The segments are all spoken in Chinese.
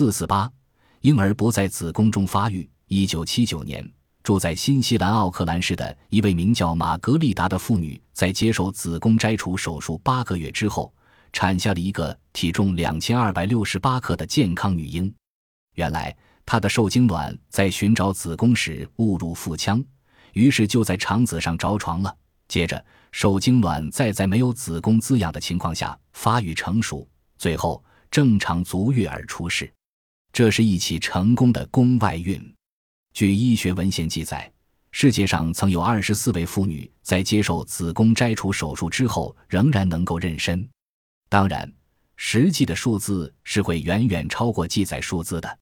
四四八，婴儿不在子宫中发育。一九七九年，住在新西兰奥克兰市的一位名叫玛格丽达的妇女，在接受子宫摘除手术八个月之后，产下了一个体重两千二百六十八克的健康女婴。原来，她的受精卵在寻找子宫时误入腹腔，于是就在肠子上着床了。接着，受精卵再在没有子宫滋养的情况下发育成熟，最后正常足月而出世。这是一起成功的宫外孕。据医学文献记载，世界上曾有二十四位妇女在接受子宫摘除手术之后仍然能够妊娠。当然，实际的数字是会远远超过记载数字的。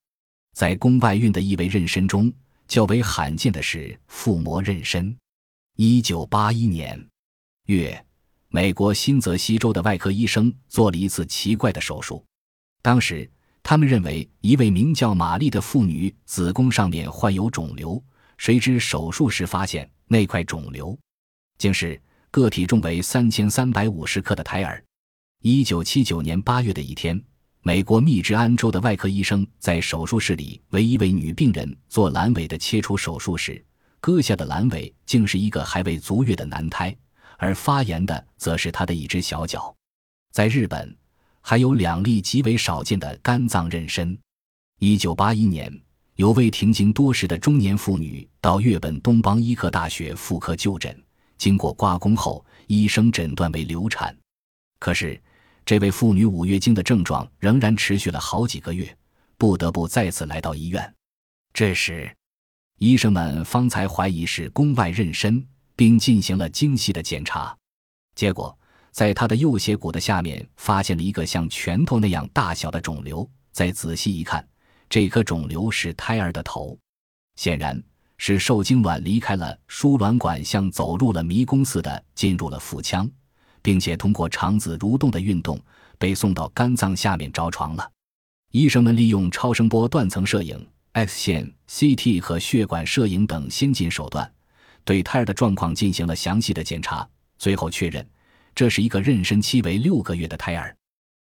在宫外孕的一位妊娠中，较为罕见的是腹膜妊娠。一九八一年月，美国新泽西州的外科医生做了一次奇怪的手术。当时，他们认为一位名叫玛丽的妇女子宫上面患有肿瘤，谁知手术时发现那块肿瘤竟是个体重为三千三百五十克的胎儿。一九七九年八月的一天，美国密治安州的外科医生在手术室里为一位女病人做阑尾的切除手术时。割下的阑尾竟是一个还未足月的男胎，而发炎的则是他的一只小脚。在日本，还有两例极为少见的肝脏妊娠。一九八一年，有位停经多时的中年妇女到月本东邦医科大学妇科就诊，经过刮宫后，医生诊断为流产。可是，这位妇女五月经的症状仍然持续了好几个月，不得不再次来到医院。这时，医生们方才怀疑是宫外妊娠，并进行了精细的检查，结果在他的右斜骨的下面发现了一个像拳头那样大小的肿瘤。再仔细一看，这颗肿瘤是胎儿的头，显然是受精卵离开了输卵管，像走入了迷宫似的进入了腹腔，并且通过肠子蠕动的运动被送到肝脏下面着床了。医生们利用超声波断层摄影。X 线、CT 和血管摄影等先进手段，对胎儿的状况进行了详细的检查，最后确认这是一个妊娠期为六个月的胎儿。